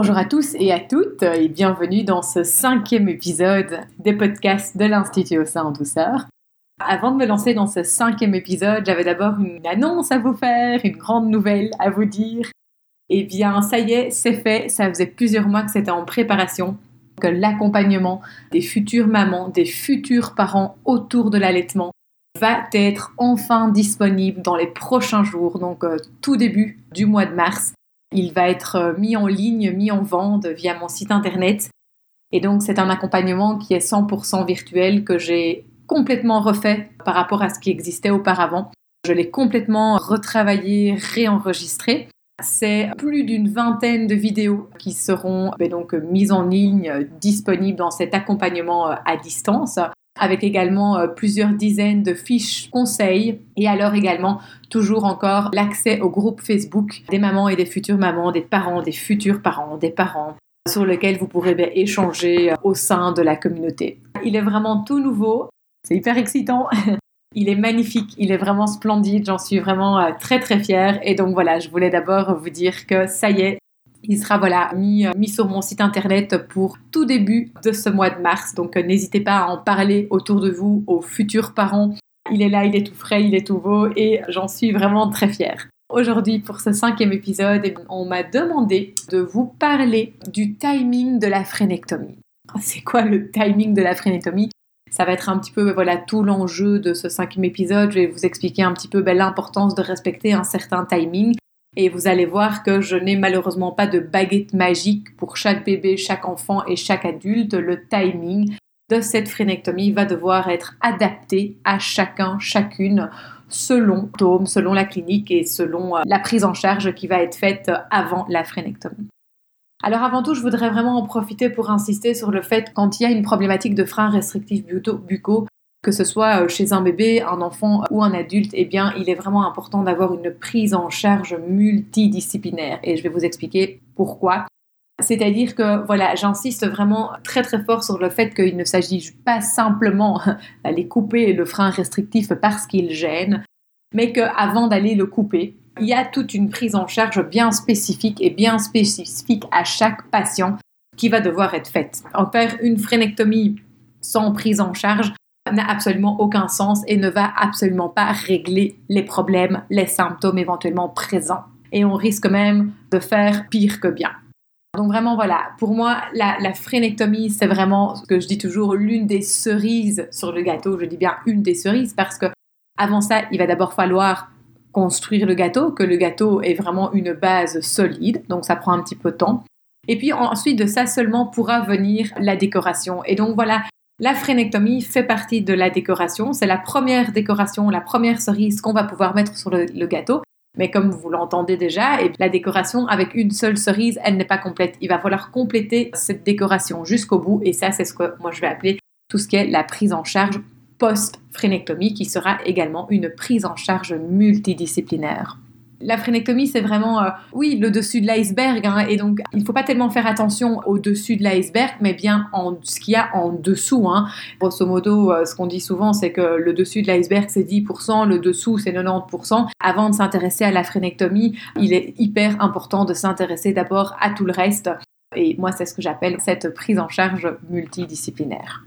Bonjour à tous et à toutes et bienvenue dans ce cinquième épisode des podcasts de l'Institut au sein en douceur. Avant de me lancer dans ce cinquième épisode, j'avais d'abord une annonce à vous faire, une grande nouvelle à vous dire. Eh bien, ça y est, c'est fait. Ça faisait plusieurs mois que c'était en préparation. Que l'accompagnement des futures mamans, des futurs parents autour de l'allaitement va être enfin disponible dans les prochains jours, donc euh, tout début du mois de mars. Il va être euh, mis en ligne, mis en vente via mon site internet. Et donc, c'est un accompagnement qui est 100% virtuel que j'ai complètement refait par rapport à ce qui existait auparavant. Je l'ai complètement retravaillé, réenregistré. C'est plus d'une vingtaine de vidéos qui seront ben donc mises en ligne, disponibles dans cet accompagnement euh, à distance avec également euh, plusieurs dizaines de fiches conseils et alors également toujours encore l'accès au groupe Facebook des mamans et des futures mamans, des parents, des futurs parents, des parents sur lequel vous pourrez ben, échanger euh, au sein de la communauté. Il est vraiment tout nouveau, c'est hyper excitant. Il est magnifique, il est vraiment splendide, j'en suis vraiment euh, très très fière. Et donc voilà, je voulais d'abord vous dire que ça y est, il sera euh, mis, sur mon site internet pour tout début de ce mois de mars. Donc euh, n'hésitez pas à en parler autour de vous aux futurs parents. Il est là, il est tout frais, il est tout beau et j'en suis vraiment très fière. Aujourd'hui, pour ce cinquième épisode, eh on m'a demandé de vous parler du timing de la phrénectomie. C'est quoi le timing de la phrénectomie? Ça va être un petit peu voilà tout l'enjeu de ce cinquième épisode. Je vais vous expliquer un petit peu ben, l'importance de respecter un certain timing et vous allez voir que je n'ai malheureusement pas de baguette magique pour chaque bébé, chaque enfant et chaque adulte. Le timing de cette phrénectomie va devoir être adapté à chacun, chacune, selon tome, selon la clinique et selon euh, la prise en charge qui va être faite avant la phrénectomie. Alors avant tout, je voudrais vraiment en profiter pour insister sur le fait quand il y a une problématique de freins restrictifs buccaux, que ce soit euh, chez un bébé, un enfant ou un adulte, eh bien, il est vraiment important d'avoir une prise en charge multidisciplinaire. Et je vais vous expliquer pourquoi. C'est-à-dire que, voilà, j'insiste vraiment très très fort sur le fait qu'il ne s'agit pas simplement d'aller couper le frein restrictif parce qu'il gêne, mais qu'avant d'aller le couper, il y a toute une prise en charge bien spécifique et bien spécifique à chaque patient qui va devoir être faite. En faire une phrénectomie sans prise en charge, n'a absolument aucun sens et ne va absolument pas régler les problèmes, les symptômes éventuellement présents. Et on risque même de faire pire que bien. Donc vraiment voilà, pour moi la, la c'est vraiment ce que je dis toujours l'une des cerises sur le gâteau. Je dis bien une des cerises parce que avant ça il va d'abord falloir construire le gâteau, que le gâteau est vraiment une base solide, donc ça prend un petit peu de temps. Et puis ensuite de ça seulement pourra venir la décoration. Et donc voilà, la phrénectomie fait partie de la décoration. C'est la première décoration, la première cerise qu'on va pouvoir mettre sur le, gâteau. Mais comme vous l'entendez déjà, et la décoration avec une seule cerise, elle n'est pas complète. Il va falloir compléter cette décoration jusqu'au bout. Et ça, c'est ce que moi je vais appeler tout ce qui est la prise en charge post-phrénectomie, qui sera également une prise en charge multidisciplinaire. La phrénectomie, c'est vraiment, euh, oui, le dessus de l'iceberg. Hein, et donc, il ne faut pas tellement faire attention au dessus de l'iceberg, mais bien en, ce qu'il y a en dessous. Hein. Grosso modo, euh, ce qu'on dit souvent, c'est que le dessus de l'iceberg, c'est 10%, le dessous, c'est 90%. Avant de s'intéresser à la phrénectomie, il est hyper important de s'intéresser d'abord à tout le reste. Et moi, c'est ce que j'appelle cette prise en charge multidisciplinaire.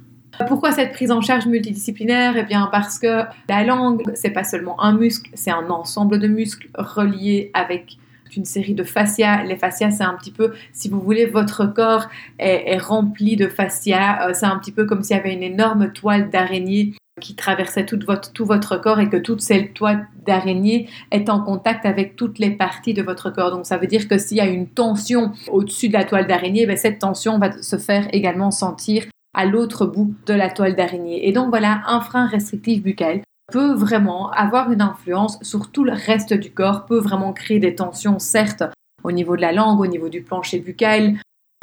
Pourquoi cette prise en charge multidisciplinaire? Eh bien parce que la langue, c'est pas seulement un muscle, c'est un ensemble de muscles reliés avec une série de fascias. Les fascias, c'est un petit peu, si vous voulez, votre corps est, rempli de fascias. Euh, c'est un petit peu comme s'il y avait une énorme toile d'araignée qui traversait tout votre, tout votre corps et que toute cette toile d'araignée est en contact avec toutes les parties de votre corps. Donc ça veut dire que s'il y a une tension au-dessus de la toile d'araignée, ben, cette tension va se faire également sentir à l'autre bout de la toile d'araignée. Et donc voilà, un frein restrictif buccal peut vraiment avoir une influence sur tout le reste du corps, peut vraiment créer des tensions, certes, au niveau de la langue, au niveau du plancher buccal,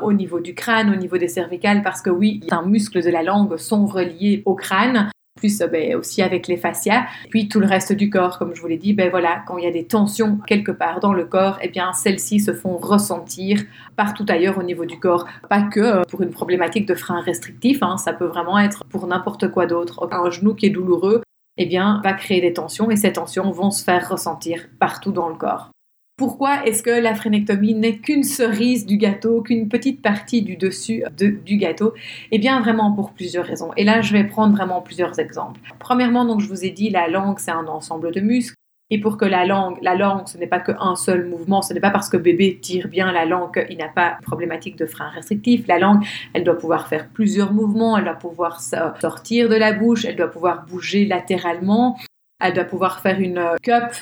au niveau du crâne, au niveau des cervicales, parce que oui, un muscle de la langue sont reliés au crâne, plus euh, ben, aussi avec les fascias, puis tout le reste du corps, comme je vous l'ai dit, ben voilà, quand il y a des tensions quelque part dans le corps, eh bien celles-ci se font ressentir partout ailleurs au niveau du corps, pas que euh, pour une problématique de frein restrictif, hein, ça peut vraiment être pour n'importe quoi d'autre. Un genou qui est douloureux, eh bien, va créer des tensions et ces tensions vont se faire ressentir partout dans le corps. Pourquoi est-ce que la phrénectomie n'est qu'une cerise du gâteau, qu'une petite partie du dessus du gâteau? Eh bien, vraiment pour plusieurs raisons. Et là, je vais prendre vraiment plusieurs exemples. Premièrement, donc, je vous ai dit, la langue, c'est un ensemble de muscles. Et pour que la langue, la langue, ce n'est pas qu'un seul mouvement, ce n'est pas parce que bébé tire bien la langue qu'il n'a pas de problématique de frein restrictif. La langue, elle doit pouvoir faire plusieurs mouvements, elle doit pouvoir sortir de la bouche, elle doit pouvoir bouger latéralement, elle doit pouvoir faire une cup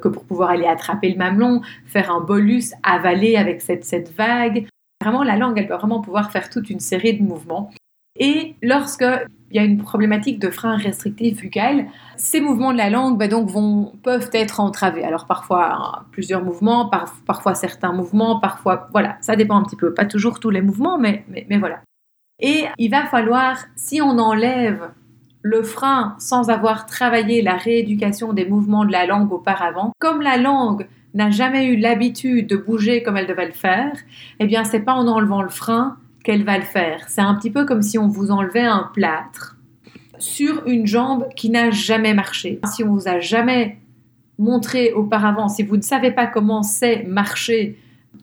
que pour pouvoir aller attraper le mamelon, faire un bolus, avaler avec cette, cette vague. Vraiment, la langue, elle doit vraiment pouvoir faire toute une série de mouvements. Et lorsque il y a une problématique de frein restrictif buccal, ces mouvements de la langue ben donc vont, peuvent être entravés. Alors parfois plusieurs mouvements, parfois certains mouvements, parfois voilà, ça dépend un petit peu. Pas toujours tous les mouvements, mais, mais, mais voilà. Et il va falloir, si on enlève le frein sans avoir travaillé la rééducation des mouvements de la langue auparavant, comme la langue n'a jamais eu l'habitude de bouger comme elle devait le faire, eh bien c'est pas en enlevant le frein qu'elle va le faire. C'est un petit peu comme si on vous enlevait un plâtre sur une jambe qui n'a jamais marché. Si on vous a jamais montré auparavant, si vous ne savez pas comment c'est marcher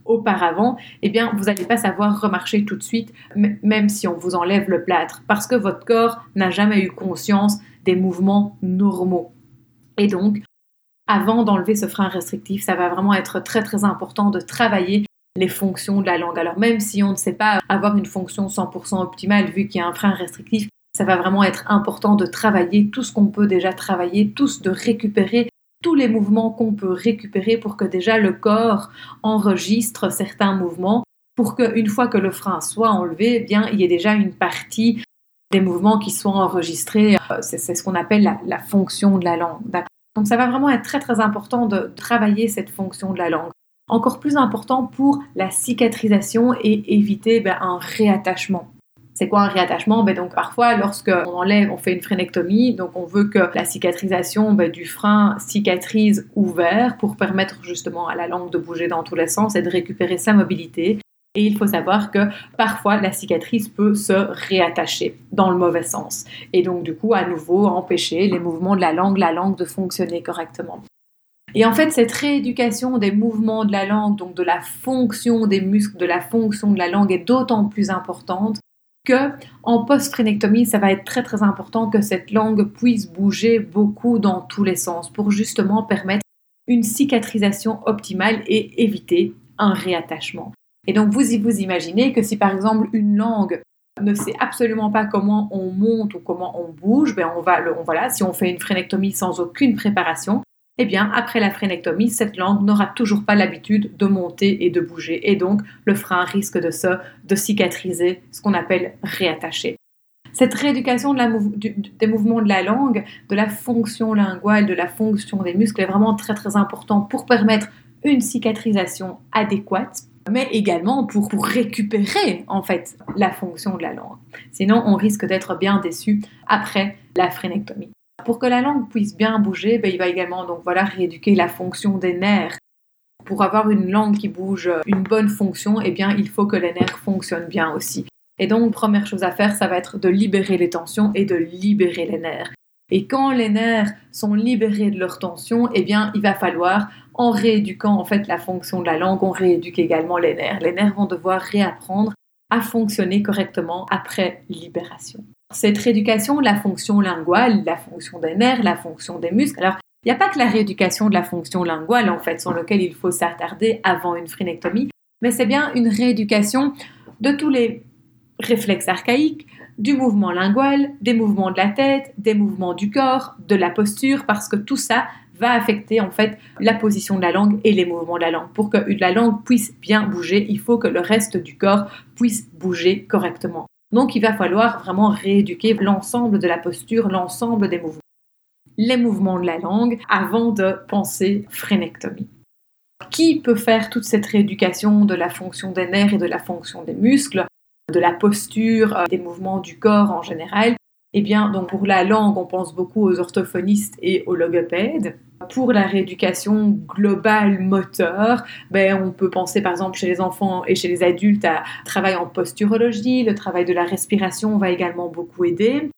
auparavant, eh vous n'allez pas savoir remarcher tout de suite, même si on vous enlève le plâtre, parce que votre corps n'a jamais eu conscience des mouvements normaux. Et donc, avant d'enlever ce frein restrictif, ça va vraiment être très très important de travailler les fonctions de la langue. Alors même si on ne sait pas avoir une fonction 100% optimale vu qu'il y a un frein restrictif, ça va vraiment être important de travailler tout ce qu'on peut déjà travailler, tous de récupérer tous les mouvements qu'on peut récupérer pour que déjà le corps enregistre certains mouvements pour qu'une fois que le frein soit enlevé, eh bien il y ait déjà une partie des mouvements qui sont enregistrés. Euh, c'est ce qu'on appelle la, la, fonction de la langue. Donc ça va vraiment être très très important de travailler cette fonction de la langue encore plus important pour la cicatrisation et éviter ben, un réattachement. C'est quoi un réattachement? Ben donc parfois lorsque on enlève, on fait une phrénectomie, donc on veut que la cicatrisation ben, du frein cicatrise ouvert pour permettre justement à la langue de bouger dans tous les sens et de récupérer sa mobilité. Et il faut savoir que parfois la cicatrice peut se réattacher dans le mauvais sens et donc du coup à nouveau empêcher les mouvements de la langue, la langue de fonctionner correctement. Et en fait, cette rééducation des mouvements de la langue, donc de la fonction des muscles, de la fonction de la langue, est d'autant plus importante en post-phrénectomie, ça va être très très important que cette langue puisse bouger beaucoup dans tous les sens pour justement permettre une cicatrisation optimale et éviter un réattachement. Et donc vous vous imaginez que si par exemple une langue ne sait absolument pas comment on monte ou comment on bouge, ben on va, voilà, si on fait une phrénectomie sans aucune préparation, eh bien, après la phrénectomie, cette langue n'aura toujours pas l'habitude de monter et de bouger. Et donc, le frein risque de se de cicatriser, ce qu'on appelle réattacher. Cette rééducation des mouvements de la langue, de la fonction linguale, de la fonction des muscles est vraiment très très important pour permettre une cicatrisation adéquate, mais également pour, pour récupérer en fait la fonction de la langue. Sinon, on risque d'être bien déçu après la phrénectomie. Pour que la langue puisse bien bouger, ben, il va également donc voilà rééduquer la fonction des nerfs. Pour avoir une langue qui bouge une bonne fonction, eh bien il faut que les nerfs fonctionnent bien aussi. Et donc première chose à faire, ça va être de libérer les tensions et de libérer les nerfs. Et quand les nerfs sont libérés de leur tension, eh bien il va falloir en rééduquant en fait la fonction de la langue, on rééduque également les nerfs. Les nerfs vont devoir réapprendre à fonctionner correctement après libération. Cette rééducation, la fonction linguale, la fonction des nerfs, la fonction des muscles. Alors, il n'y a pas que la rééducation de la fonction linguale, en fait, sur laquelle il faut s'attarder avant une phrénectomie, mais c'est bien une rééducation de tous les réflexes archaïques, du mouvement lingual, des mouvements de la tête, des mouvements du corps, de la posture, parce que tout ça va affecter en fait la position de la langue et les mouvements de la langue. Pour que la langue puisse bien bouger, il faut que le reste du corps puisse bouger correctement. Donc il va falloir vraiment rééduquer l'ensemble de la posture, l'ensemble des mouvements. Les mouvements de la langue avant de penser phrénectomie. Qui peut faire toute cette rééducation de la fonction des nerfs et de la fonction des muscles, de la posture, euh, des mouvements du corps en général? Eh bien, donc pour la langue, on pense beaucoup aux orthophonistes et aux logopèdes. Pour la rééducation globale moteur, ben, on peut penser par exemple chez les enfants et chez les adultes à travail en posturologie. Le travail de la respiration va également beaucoup aider.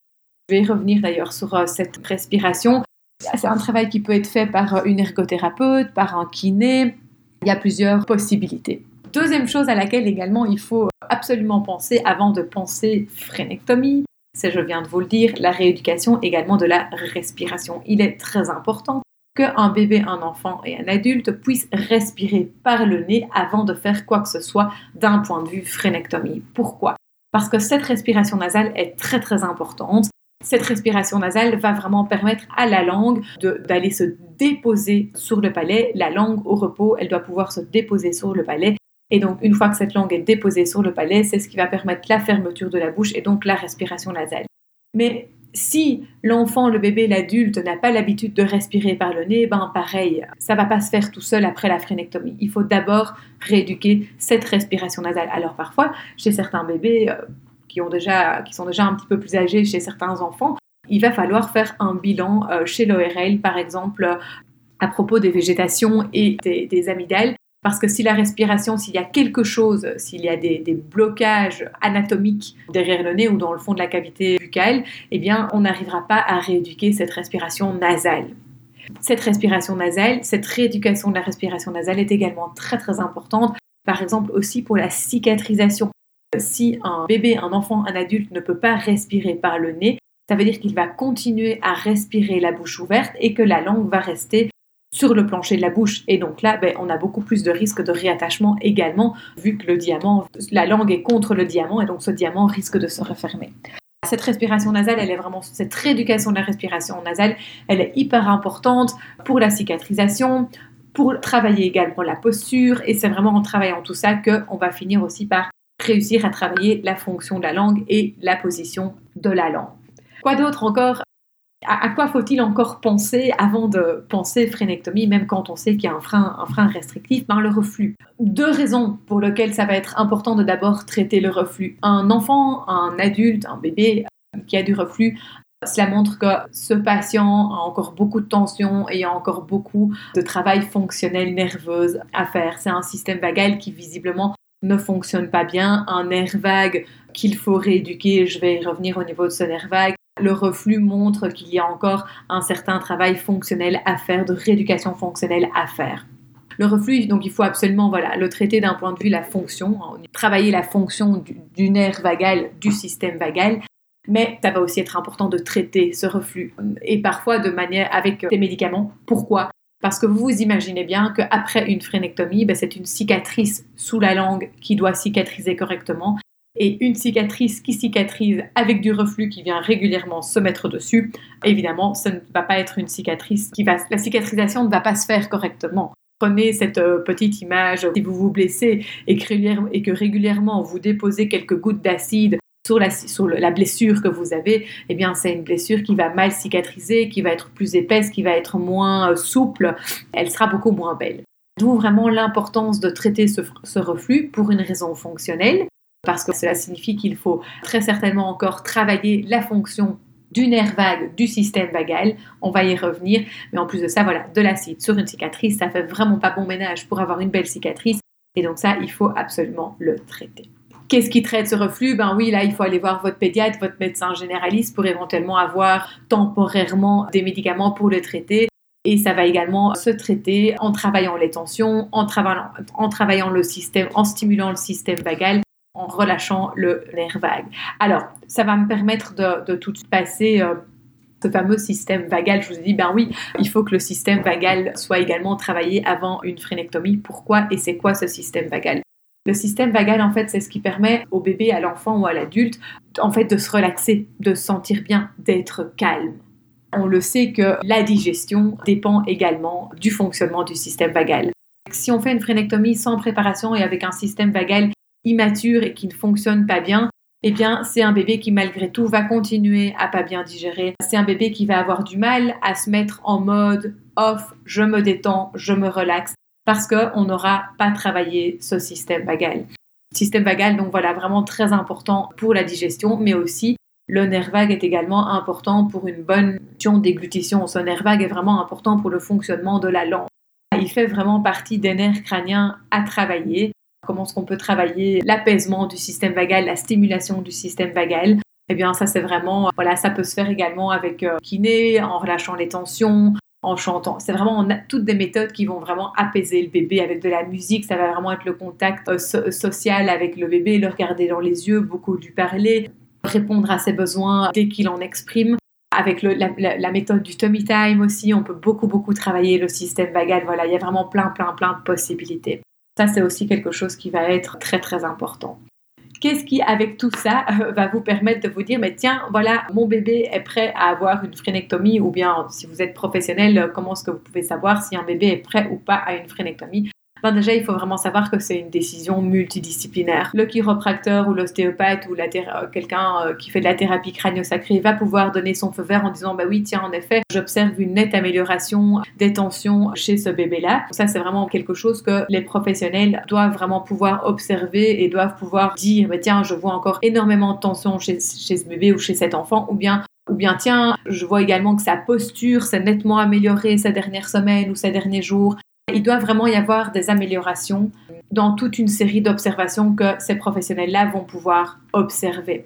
Je vais revenir d'ailleurs sur euh, cette respiration. C'est un travail qui peut être fait par euh, une ergothérapeute, par un kiné. Il y a plusieurs possibilités. Deuxième chose à laquelle également il faut absolument penser avant de penser phrénectomie, c'est, je viens de vous le dire, la rééducation également de la respiration. Il est très important qu'un bébé, un enfant et un adulte puissent respirer par le nez avant de faire quoi que ce soit d'un point de vue phrénectomie. Pourquoi? Parce que cette respiration nasale est très très importante. Cette respiration nasale va vraiment permettre à la langue d'aller se déposer sur le palais. La langue au repos, elle doit pouvoir se déposer sur le palais et donc, une fois que cette langue est déposée sur le palais, c'est ce qui va permettre la fermeture de la bouche et donc la respiration nasale. Mais si l'enfant, le bébé, l'adulte n'a pas l'habitude de respirer par le nez, ben pareil, ça va pas se faire tout seul après la phrénectomie. Il faut d'abord rééduquer cette respiration nasale. Alors parfois, chez certains bébés euh, qui, ont déjà, qui sont déjà un petit peu plus âgés, chez certains enfants, il va falloir faire un bilan euh, chez l'ORL, par exemple, à propos des végétations et des, des amygdales parce que si la respiration, s'il y a quelque chose, s'il y a des, blocages anatomiques derrière le nez ou dans le fond de la cavité buccale, eh bien, on n'arrivera pas à rééduquer cette respiration nasale. Cette respiration nasale, cette rééducation de la respiration nasale est également très très importante, par exemple aussi pour la cicatrisation. Si un bébé, un enfant, un adulte ne peut pas respirer par le nez, ça veut dire qu'il va continuer à respirer la bouche ouverte et que la langue va rester sur le plancher de la bouche. Et donc là, ben, on a beaucoup plus de risques de réattachement également, vu que le diamant, la langue est contre le diamant, et donc ce diamant risque de se refermer. Cette respiration nasale, elle est vraiment, cette rééducation de la respiration nasale, elle est hyper importante pour la cicatrisation, pour travailler également la posture, et c'est vraiment en travaillant tout ça qu'on va finir aussi par réussir à travailler la fonction de la langue et la position de la langue. Quoi d'autre encore à, quoi faut-il encore penser avant de penser phrénectomie, même quand on sait qu'il y a un frein, restrictif par le reflux? Deux raisons pour lesquelles ça va être important de d'abord traiter le reflux. Un enfant, un adulte, un bébé qui a du reflux, cela montre que ce patient a encore beaucoup de tension et a encore beaucoup de travail fonctionnel nerveux à faire. C'est un système vagal qui visiblement ne fonctionne pas bien, un nerf vague qu'il faut rééduquer. Je vais revenir au niveau de ce nerf vague le reflux montre qu'il y a encore un certain travail fonctionnel à faire, de rééducation fonctionnelle à faire. Le reflux, donc il faut absolument voilà, le traiter d'un point de vue la fonction, travailler la fonction du, nerf vagal, du système vagal, mais ça va aussi être important de traiter ce reflux et parfois de manière avec des médicaments. Pourquoi? Parce que vous vous imaginez bien qu'après une phrénectomie, ben, c'est une cicatrice sous la langue qui doit cicatriser correctement et une cicatrice qui cicatrise avec du reflux qui vient régulièrement se mettre dessus, évidemment, ça ne va pas être une cicatrice qui va, la cicatrisation ne va pas se faire correctement. Prenez cette euh, petite image, si vous vous blessez et que, régulièrement vous déposez quelques gouttes d'acide sur, la, sur la, blessure que vous avez, eh bien c'est une blessure qui va mal cicatriser, qui va être plus épaisse, qui va être moins euh, souple, elle sera beaucoup moins belle. D'où vraiment l'importance de traiter ce reflux pour une raison fonctionnelle, parce que cela signifie qu'il faut très certainement encore travailler la fonction du nerf vague du système vagal. On va y revenir. Mais en plus de ça, voilà, de l'acide sur une cicatrice, ça fait vraiment pas bon ménage pour avoir une belle cicatrice. Et donc ça, il faut absolument le traiter. Qu'est-ce qui traite ce reflux? Ben oui, là, il faut aller voir votre pédiatre, votre médecin généraliste pour éventuellement avoir temporairement des médicaments pour le traiter. Et ça va également se traiter en travaillant les tensions, en travaillant, en travaillant le système, en stimulant le système vagal en relâchant le nerf vague. Alors, ça va me permettre de, tout passer. Euh, ce fameux système vagal, je vous ai dit, ben oui, il faut que le système vagal soit également travaillé avant une phrénectomie. Pourquoi et c'est quoi ce système vagal? Le système vagal, en fait, c'est ce qui permet au bébé, à l'enfant ou à l'adulte, en fait, de se relaxer, de se sentir bien, d'être calme. On le sait que la digestion dépend également du fonctionnement du système vagal. Si on fait une phrénectomie sans préparation et avec un système vagal immature et qui ne fonctionne pas bien, eh bien, c'est un bébé qui, malgré tout, va continuer à pas bien digérer. C'est un bébé qui va avoir du mal à se mettre en mode off, je me détends, je me relaxe, parce qu'on n'aura pas travaillé ce système vagal. Système vagal, donc voilà, vraiment très important pour la digestion, mais aussi le nerf vague est également important pour une bonne déglutition. Ce nerf vague est vraiment important pour le fonctionnement de la langue. Il fait vraiment partie des nerfs crâniens à travailler. Comment est-ce qu'on peut travailler l'apaisement du système vagal, la stimulation du système vagal Eh bien, ça c'est vraiment, voilà, ça peut se faire également avec euh, kiné, en relâchant les tensions, en chantant. C'est vraiment toutes des méthodes qui vont vraiment apaiser le bébé avec de la musique. Ça va vraiment être le contact euh, social avec le bébé, le regarder dans les yeux, beaucoup du parler, répondre à ses besoins dès qu'il en exprime. Avec la, méthode du tummy time aussi, on peut beaucoup, beaucoup travailler le système vagal. Voilà, il y a vraiment plein, plein, plein de possibilités. Ça, c'est aussi quelque chose qui va être très, très important. Qu'est-ce qui, avec tout ça, va vous permettre de vous dire, mais tiens, voilà, mon bébé est prêt à avoir une phrénectomie, ou bien si vous êtes professionnel, comment est-ce que vous pouvez savoir si un bébé est prêt ou pas à une phrénectomie? Ben déjà, il faut vraiment savoir que c'est une décision multidisciplinaire. Le chiropracteur ou l'ostéopathe ou euh, quelqu'un euh, qui fait de la thérapie crânio-sacrée va pouvoir donner son feu vert en disant bah oui, tiens, en effet, j'observe une nette amélioration des tensions chez ce bébé-là. Ça, c'est vraiment quelque chose que les professionnels doivent vraiment pouvoir observer et doivent pouvoir dire bah, tiens, je vois encore énormément de tensions chez, chez ce bébé ou chez cet enfant, ou bien ou bien tiens, je vois également que sa posture s'est nettement améliorée ces dernières semaines ou ces derniers jours. Il doit vraiment y avoir des améliorations dans toute une série d'observations que ces professionnels-là vont pouvoir observer.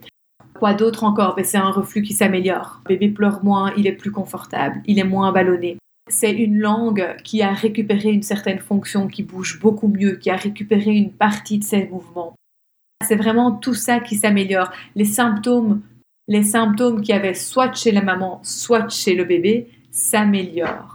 Quoi d'autre encore? Ben, C'est un reflux qui s'améliore. Bébé pleure moins, il est plus confortable, il est moins ballonné. C'est une langue qui a récupéré une certaine fonction, qui bouge beaucoup mieux, qui a récupéré une partie de ses mouvements. C'est vraiment tout ça qui s'améliore. Les symptômes, les symptômes qui avaient soit chez la maman, soit chez le bébé, s'améliorent.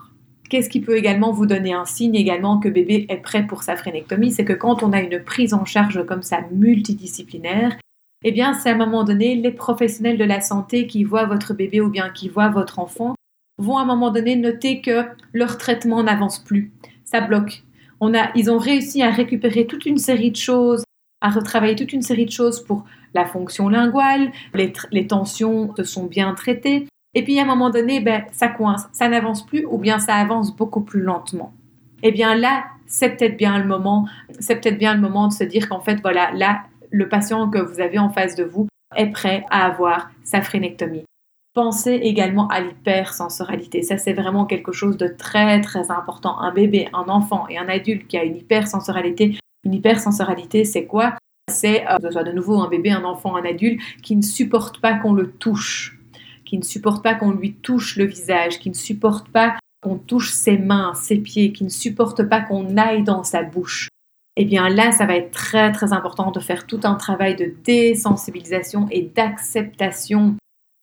Qu'est-ce qui peut également vous donner un signe également que bébé est prêt pour sa phrénectomie? C'est que quand on a une prise en charge comme ça multidisciplinaire, eh bien, c'est à un moment donné, les professionnels de la santé qui voient votre bébé ou bien qui voient votre enfant vont à un moment donné noter que leur traitement n'avance plus. Ça bloque. On a, ils ont réussi à récupérer toute une série de choses, à retravailler toute une série de choses pour la fonction linguale, les, les tensions se sont bien traitées, et puis à un moment donné, ben, ça coince, ça n'avance plus ou bien ça avance beaucoup plus lentement. Eh bien là, c'est peut-être bien le moment, c'est peut-être bien le moment de se dire qu'en fait, voilà, là, le patient que vous avez en face de vous est prêt à avoir sa phrénectomie. Pensez également à l'hypersensorialité. Ça, c'est vraiment quelque chose de très, très important. Un bébé, un enfant et un adulte qui a une hypersensorialité. Une hypersensorialité, c'est quoi? C'est, euh, que ce soit de nouveau un bébé, un enfant, un adulte, qui ne supporte pas qu'on le touche qui ne supporte pas qu'on lui touche le visage, qui ne supporte pas qu'on touche ses mains, ses pieds, qui ne supporte pas qu'on aille dans sa bouche, eh bien là, ça va être très très important de faire tout un travail de désensibilisation et d'acceptation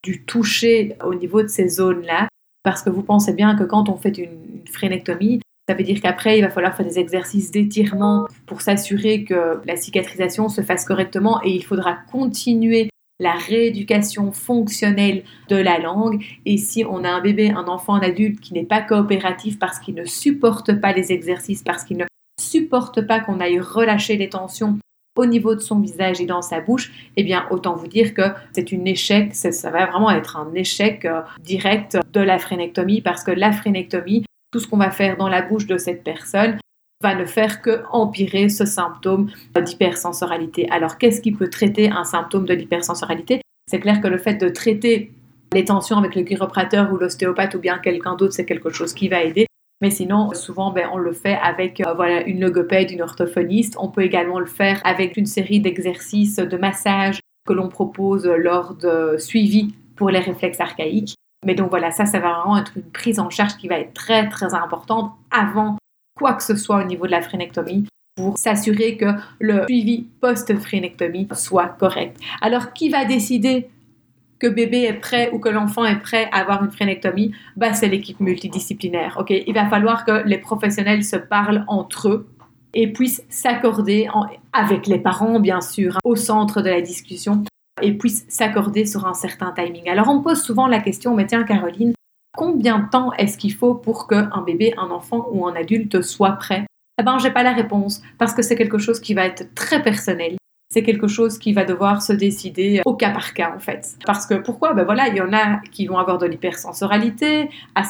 du toucher au niveau de ces zones-là, parce que vous pensez bien que quand on fait une phrénectomie, ça veut dire qu'après, il va falloir faire des exercices d'étirement pour s'assurer que la cicatrisation se fasse correctement et il faudra continuer la rééducation fonctionnelle de la langue. Et si on a un bébé, un enfant, un adulte qui n'est pas coopératif parce qu'il ne supporte pas les exercices, parce qu'il ne supporte pas qu'on aille relâcher les tensions au niveau de son visage et dans sa bouche, eh bien, autant vous dire que c'est un échec, ça va vraiment être un échec euh, direct de la phrénectomie parce que la phrénectomie, tout ce qu'on va faire dans la bouche de cette personne, va ne faire que empirer ce symptôme d'hypersensorialité. Alors, qu'est-ce qui peut traiter un symptôme de l'hypersensorialité? C'est clair que le fait de traiter les tensions avec le chiropracteur ou l'ostéopathe ou bien quelqu'un d'autre, c'est quelque chose qui va aider. Mais sinon, souvent, ben, on le fait avec euh, voilà, une logopède, une orthophoniste. On peut également le faire avec une série d'exercices de massage que l'on propose lors de suivi pour les réflexes archaïques. Mais donc voilà, ça, ça va vraiment être une prise en charge qui va être très, très importante avant quoi que ce soit au niveau de la phrénectomie. pour s'assurer que le suivi post-phrénectomie soit correct. Alors, qui va décider que bébé est prêt ou que l'enfant est prêt à avoir une phrénectomie? Bah, C'est l'équipe multidisciplinaire. Ok, Il va falloir que les professionnels se parlent entre eux et puissent s'accorder, avec les parents bien sûr, au centre de la discussion, et puissent s'accorder sur un certain timing. Alors on me pose souvent la question, mais tiens Caroline, combien de temps est-ce qu'il faut pour qu'un bébé, un enfant ou un adulte soit prêt? Eh ben, j'ai pas la réponse parce que c'est quelque chose qui va être très personnel. C'est quelque chose qui va devoir se décider au cas par cas en fait. Parce que pourquoi? Ben voilà, il y en a qui vont avoir de l'hypersensoralité à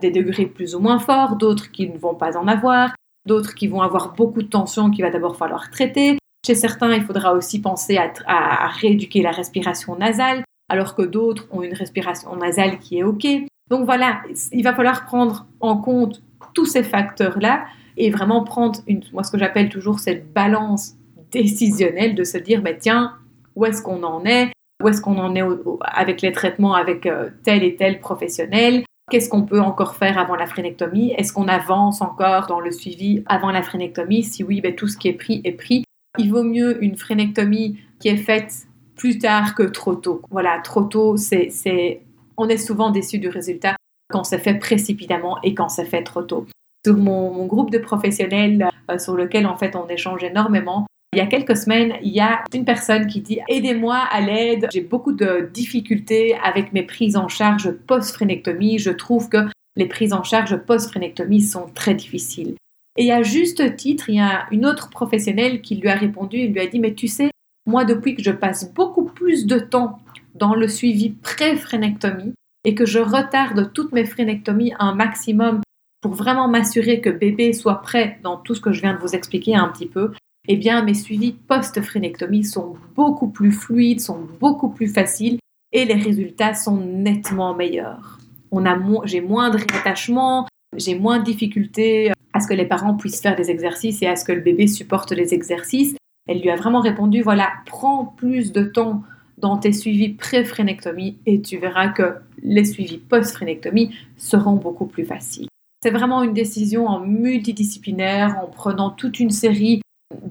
des degrés plus ou moins forts, d'autres qui ne vont pas en avoir, d'autres qui vont avoir beaucoup de tension qu'il va d'abord falloir traiter. Chez certains, il faudra aussi penser à rééduquer la respiration nasale, alors que d'autres ont une respiration nasale qui est OK. Donc voilà, il va falloir prendre en compte tous ces facteurs-là et vraiment prendre une, moi ce que j'appelle toujours cette balance décisionnelle de se dire, bah, tiens, où est-ce qu'on en est? Où est-ce qu'on en est avec les traitements avec euh, tel et tel professionnel? Qu'est-ce qu'on peut encore faire avant la phrénectomie? Est-ce qu'on avance encore dans le suivi avant la phrénectomie? Si oui, ben, tout ce qui est pris est pris. Il vaut mieux une phrénectomie qui est faite plus tard que trop tôt. Voilà, trop tôt, c'est on est souvent déçu du résultat quand c'est fait précipitamment et quand c'est fait trop tôt. Sur mon, groupe de professionnels euh, sur lequel en fait on échange énormément, il y a quelques semaines, il y a une personne qui dit Aidez-moi à l'aide, j'ai beaucoup de difficultés avec mes prises en charge post-phrénectomie. Je trouve que les prises en charge post-phrénectomie sont très difficiles. Et à juste titre, il y a une autre professionnelle qui lui a répondu et lui a dit Mais tu sais, moi, depuis que je passe beaucoup plus de temps dans le suivi pré-phrénectomie et que je retarde toutes mes phrénectomies un maximum pour vraiment m'assurer que bébé soit prêt dans tout ce que je viens de vous expliquer un petit peu, eh bien mes suivis post-phrénectomie sont beaucoup plus fluides, sont beaucoup plus faciles et les résultats sont nettement meilleurs. On a j'ai moins de réattachement, j'ai moins de difficultés à ce que les parents puissent faire des exercices et à ce que le bébé supporte les exercices. Elle lui a vraiment répondu, voilà, prends plus de temps dans tes suivis pré-phrénectomie et tu verras que les suivis post-phrénectomie seront beaucoup plus faciles. C'est vraiment une décision en multidisciplinaire, en prenant toute une série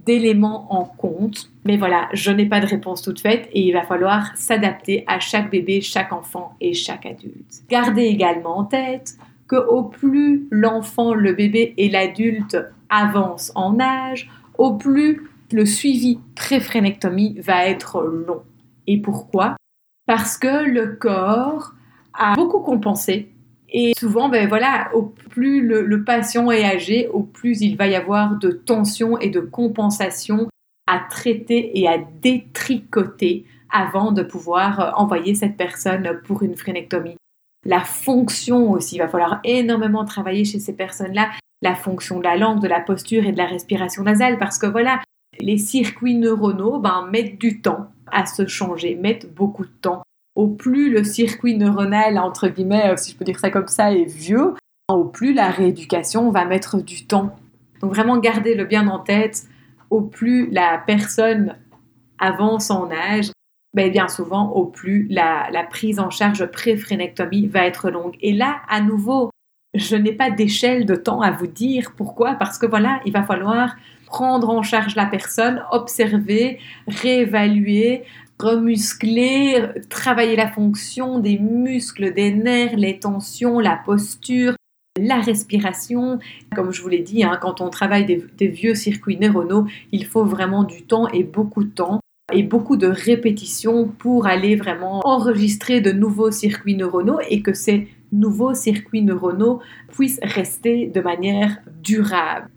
d'éléments en compte. Mais voilà, je n'ai pas de réponse toute faite et il va falloir s'adapter à chaque bébé, chaque enfant et chaque adulte. Gardez également en tête que au plus l'enfant, le bébé et l'adulte avancent en âge, au plus le suivi pré-phrénectomie va être long. Et pourquoi? Parce que le corps a beaucoup compensé. Et souvent, ben voilà, au plus le, patient est âgé, au plus il va y avoir de tension et de compensation à traiter et à détricoter avant de pouvoir euh, envoyer cette personne pour une phrénectomie. La fonction aussi, il va falloir énormément travailler chez ces personnes-là, la fonction de la langue, de la posture et de la respiration nasale, parce que voilà, les circuits neuronaux ben, mettent du temps à se changer, mettent beaucoup de temps. Au plus le circuit neuronal, entre guillemets, euh, si je peux dire ça comme ça, est vieux, au plus la rééducation va mettre du temps. Donc vraiment gardez-le bien en tête, au plus la personne avance en âge, ben bien souvent, au plus la, la prise en charge pré-phrénectomie va être longue. Et là, à nouveau, je n'ai pas d'échelle de temps à vous dire. Pourquoi? Parce que voilà, il va falloir prendre en charge la personne, observer, réévaluer, remuscler, travailler la fonction des muscles, des nerfs, les tensions, la posture, la respiration. Comme je vous l'ai dit, hein, quand on travaille des, vieux circuits neuronaux, il faut vraiment du temps et beaucoup de temps et beaucoup de répétitions pour aller vraiment enregistrer de nouveaux circuits neuronaux et que ces nouveaux circuits neuronaux puissent rester de manière durable.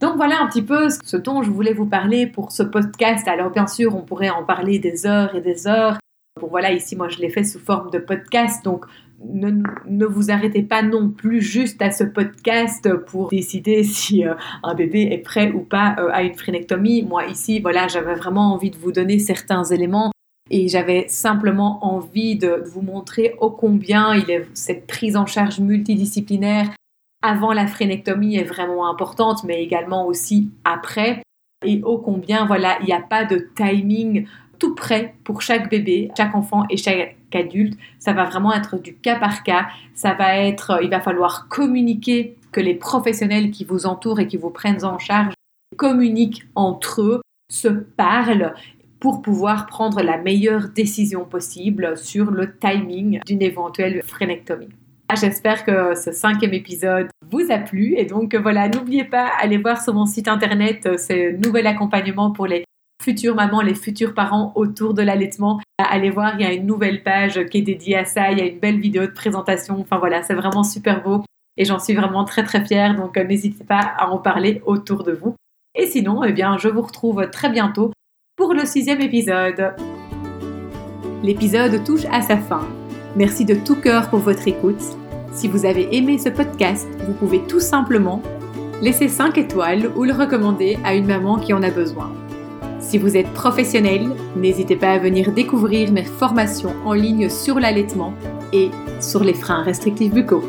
Donc voilà un petit peu ce dont je voulais vous parler pour ce podcast. Alors bien sûr, on pourrait en parler des heures et des heures. Bon voilà, ici moi je l'ai fait sous forme de podcast, donc ne, vous arrêtez pas non plus juste à ce podcast pour décider si euh, un bébé est prêt ou pas euh, à une phrénectomie. Moi ici, voilà, j'avais vraiment envie de vous donner certains éléments et j'avais simplement envie de vous montrer ô combien cette prise en charge multidisciplinaire avant la phrénectomie est vraiment importante, mais également aussi après. Et ô combien, voilà, il n'y a pas de timing tout prêt pour chaque bébé, chaque enfant et chaque adulte. Ça va vraiment être du cas par cas. Ça va être, il va falloir communiquer que les professionnels qui vous entourent et qui vous prennent en charge communiquent entre eux, se parlent pour pouvoir prendre la meilleure décision possible sur le timing d'une éventuelle phrénectomie. J'espère que ce cinquième épisode vous a plu et donc voilà, n'oubliez pas, allez voir sur mon site internet euh, ce nouvel accompagnement pour les futures mamans, les futurs parents autour de l'allaitement. Allez voir, il y a une nouvelle page qui est dédiée à ça, il y a une belle vidéo de présentation, enfin voilà, c'est vraiment super beau et j'en suis vraiment très très fière, donc euh, n'hésitez pas à en parler autour de vous. Et sinon, eh bien, je vous retrouve très bientôt pour le sixième épisode. L'épisode touche à sa fin. Merci de tout cœur pour votre écoute. Si vous avez aimé ce podcast, vous pouvez tout simplement laisser 5 étoiles ou le recommander à une maman qui en a besoin. Si vous êtes professionnel, n'hésitez pas à venir découvrir mes formations en ligne sur l'allaitement et sur les freins restrictifs buccaux.